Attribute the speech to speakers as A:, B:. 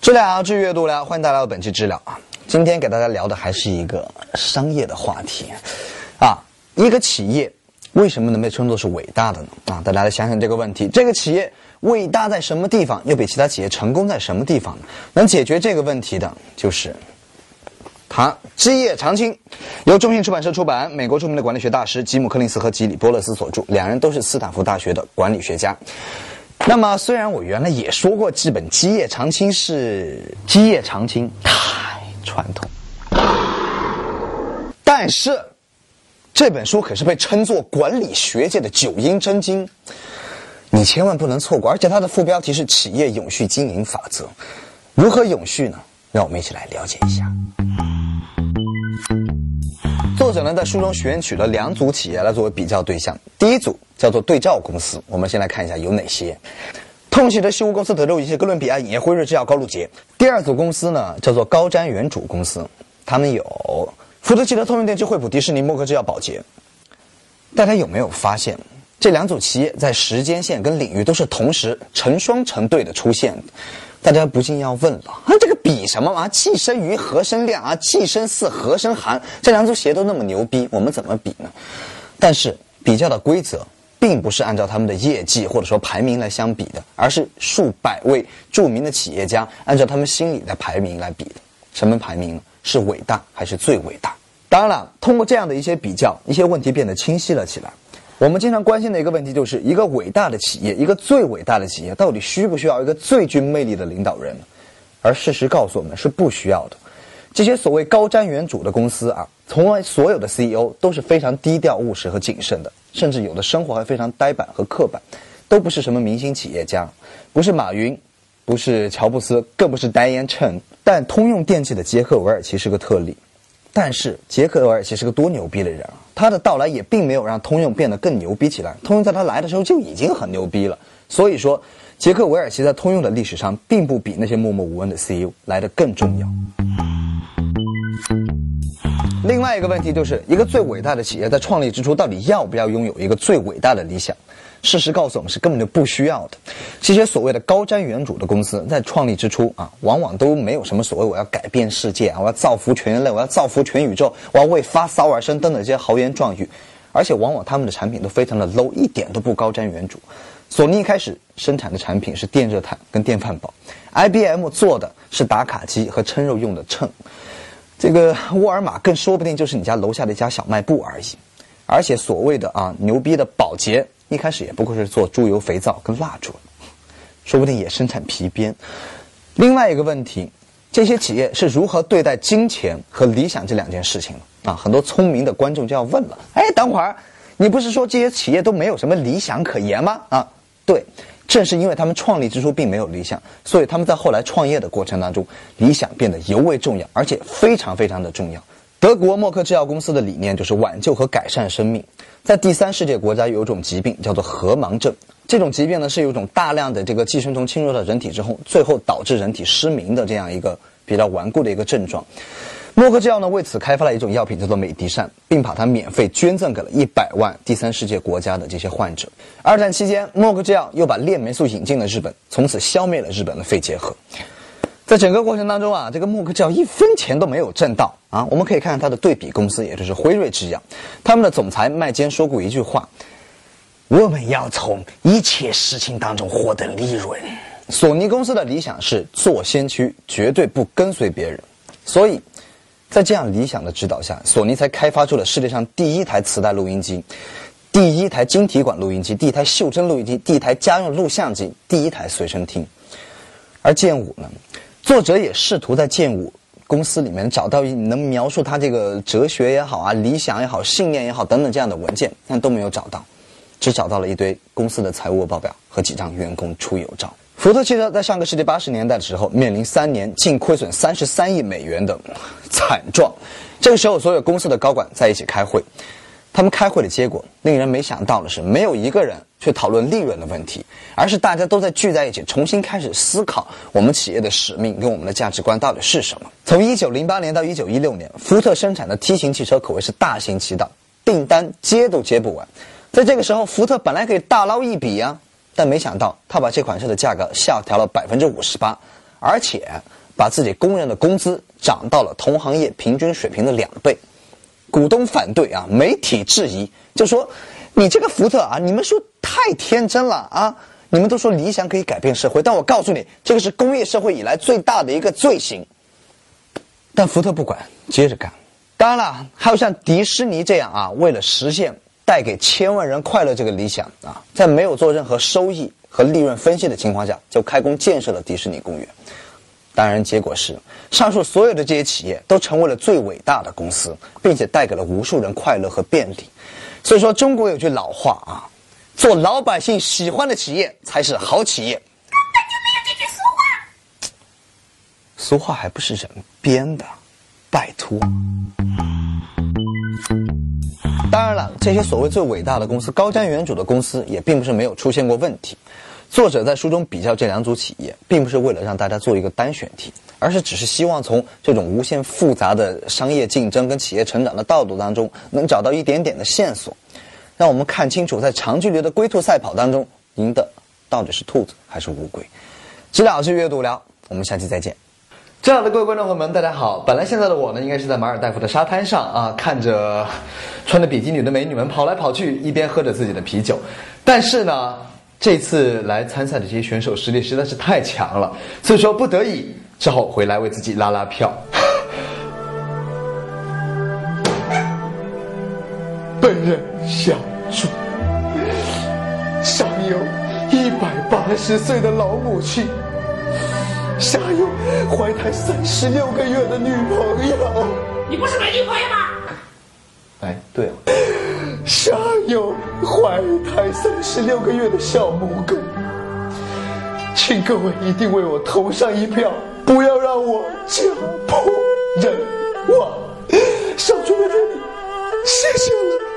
A: 治疗治愈读疗，欢迎大家来到本期治疗啊！今天给大家聊的还是一个商业的话题啊。一个企业为什么能被称作是伟大的呢？啊，大家来想想这个问题：这个企业伟大在什么地方？又比其他企业成功在什么地方呢？能解决这个问题的，就是它基业长青，由中信出版社出版，美国著名的管理学大师吉姆·柯林斯和吉里·波勒斯所著，两人都是斯坦福大学的管理学家。那么，虽然我原来也说过，这本《基业长青》是基业长青太传统，但是这本书可是被称作管理学界的九阴真经，你千万不能错过。而且它的副标题是“企业永续经营法则”，如何永续呢？让我们一起来了解一下。作者呢在书中选取了两组企业来作为比较对象，第一组叫做对照公司，我们先来看一下有哪些：通喜的西屋公司、德州仪器、哥伦比亚影业、辉瑞制药、高露洁。第二组公司呢叫做高瞻远瞩公司，他们有福特汽车、通用电气、惠普、迪士尼、默克制药、宝洁。大家有没有发现，这两组企业在时间线跟领域都是同时成双成对的出现？大家不禁要问了啊，这个比什么嘛？气生瑜，和生亮啊？气生四，何生寒？这两组鞋都那么牛逼，我们怎么比呢？但是比较的规则并不是按照他们的业绩或者说排名来相比的，而是数百位著名的企业家按照他们心里的排名来比的。什么排名呢？是伟大还是最伟大？当然了，通过这样的一些比较，一些问题变得清晰了起来。我们经常关心的一个问题，就是一个伟大的企业，一个最伟大的企业，到底需不需要一个最具魅力的领导人？而事实告诉我们，是不需要的。这些所谓高瞻远瞩的公司啊，从来所有的 CEO 都是非常低调、务实和谨慎的，甚至有的生活还非常呆板和刻板，都不是什么明星企业家，不是马云，不是乔布斯，更不是 Diane Chen。但通用电气的杰克韦尔奇是个特例。但是杰克韦尔奇是个多牛逼的人啊！他的到来也并没有让通用变得更牛逼起来。通用在他来的时候就已经很牛逼了。所以说，杰克韦尔奇在通用的历史上，并不比那些默默无闻的 CEO 来的更重要。另外一个问题就是，一个最伟大的企业在创立之初，到底要不要拥有一个最伟大的理想？事实告诉我们是根本就不需要的。这些所谓的高瞻远瞩的公司在创立之初啊，往往都没有什么所谓我要改变世界啊，我要造福全人类，我要造福全宇宙，我要为发骚而生等等这些豪言壮语。而且往往他们的产品都非常的 low，一点都不高瞻远瞩。索尼一开始生产的产品是电热毯跟电饭煲，IBM 做的是打卡机和称肉用的秤，这个沃尔玛更说不定就是你家楼下的一家小卖部而已。而且所谓的啊牛逼的保洁。一开始也不过是做猪油肥皂跟蜡烛，说不定也生产皮鞭。另外一个问题，这些企业是如何对待金钱和理想这两件事情啊？很多聪明的观众就要问了：哎，等会儿，你不是说这些企业都没有什么理想可言吗？啊，对，正是因为他们创立之初并没有理想，所以他们在后来创业的过程当中，理想变得尤为重要，而且非常非常的重要。德国默克制药公司的理念就是挽救和改善生命。在第三世界国家有一种疾病叫做河盲症，这种疾病呢是有一种大量的这个寄生虫侵入到人体之后，最后导致人体失明的这样一个比较顽固的一个症状。默克制药呢为此开发了一种药品叫做美迪善，并把它免费捐赠给了一百万第三世界国家的这些患者。二战期间，默克制药又把链霉素引进了日本，从此消灭了日本的肺结核。在整个过程当中啊，这个默克制药一分钱都没有挣到啊。我们可以看看它的对比公司，也就是辉瑞制药，他们的总裁麦坚说过一句话：“我们要从一切事情当中获得利润。”索尼公司的理想是做先驱，绝对不跟随别人。所以，在这样理想的指导下，索尼才开发出了世界上第一台磁带录音机、第一台晶体管录音机、第一台袖珍录音机、第一台家用录像机、第一台随身听。而剑舞呢？作者也试图在剑舞公司里面找到能描述他这个哲学也好啊、理想也好、信念也好等等这样的文件，但都没有找到，只找到了一堆公司的财务报表和几张员工出游照。福特汽车在上个世纪八十年代的时候，面临三年净亏损三十三亿美元的惨状。这个时候，所有公司的高管在一起开会。他们开会的结果令人没想到的是，没有一个人去讨论利润的问题，而是大家都在聚在一起，重新开始思考我们企业的使命跟我们的价值观到底是什么。从一九零八年到一九一六年，福特生产的 T 型汽车可谓是大行其道，订单接都接不完。在这个时候，福特本来可以大捞一笔呀，但没想到他把这款车的价格下调了百分之五十八，而且把自己工人的工资涨到了同行业平均水平的两倍。股东反对啊，媒体质疑，就说你这个福特啊，你们说太天真了啊！你们都说理想可以改变社会，但我告诉你，这个是工业社会以来最大的一个罪行。但福特不管，接着干。当然了，还有像迪士尼这样啊，为了实现带给千万人快乐这个理想啊，在没有做任何收益和利润分析的情况下，就开工建设了迪士尼公园。当然，结果是上述所有的这些企业都成为了最伟大的公司，并且带给了无数人快乐和便利。所以说，中国有句老话啊，做老百姓喜欢的企业才是好企业。根
B: 本就没有这句俗话。
A: 俗话还不是人编的，拜托。当然了，这些所谓最伟大的公司、高瞻远瞩的公司，也并不是没有出现过问题。作者在书中比较这两组企业，并不是为了让大家做一个单选题，而是只是希望从这种无限复杂的商业竞争跟企业成长的道路当中，能找到一点点的线索，让我们看清楚在长距离的龟兔赛跑当中，赢的到底是兔子还是乌龟。知了是阅读聊，我们下期再见。这样的各位观众朋友们，大家好。本来现在的我呢，应该是在马尔代夫的沙滩上啊，看着穿着比基尼的美女们跑来跑去，一边喝着自己的啤酒，但是呢。这次来参赛的这些选手实力实在是太强了，所以说不得已只好回来为自己拉拉票。本人小祝，上有一百八十岁的老母亲，下有怀胎三十六个月的女朋友。
B: 你不是没女朋友吗？
A: 哎，对了、啊，下有怀胎三十六个月的小母狗，请各位一定为我投上一票，不要让我家破人亡。上春的这里，谢谢了。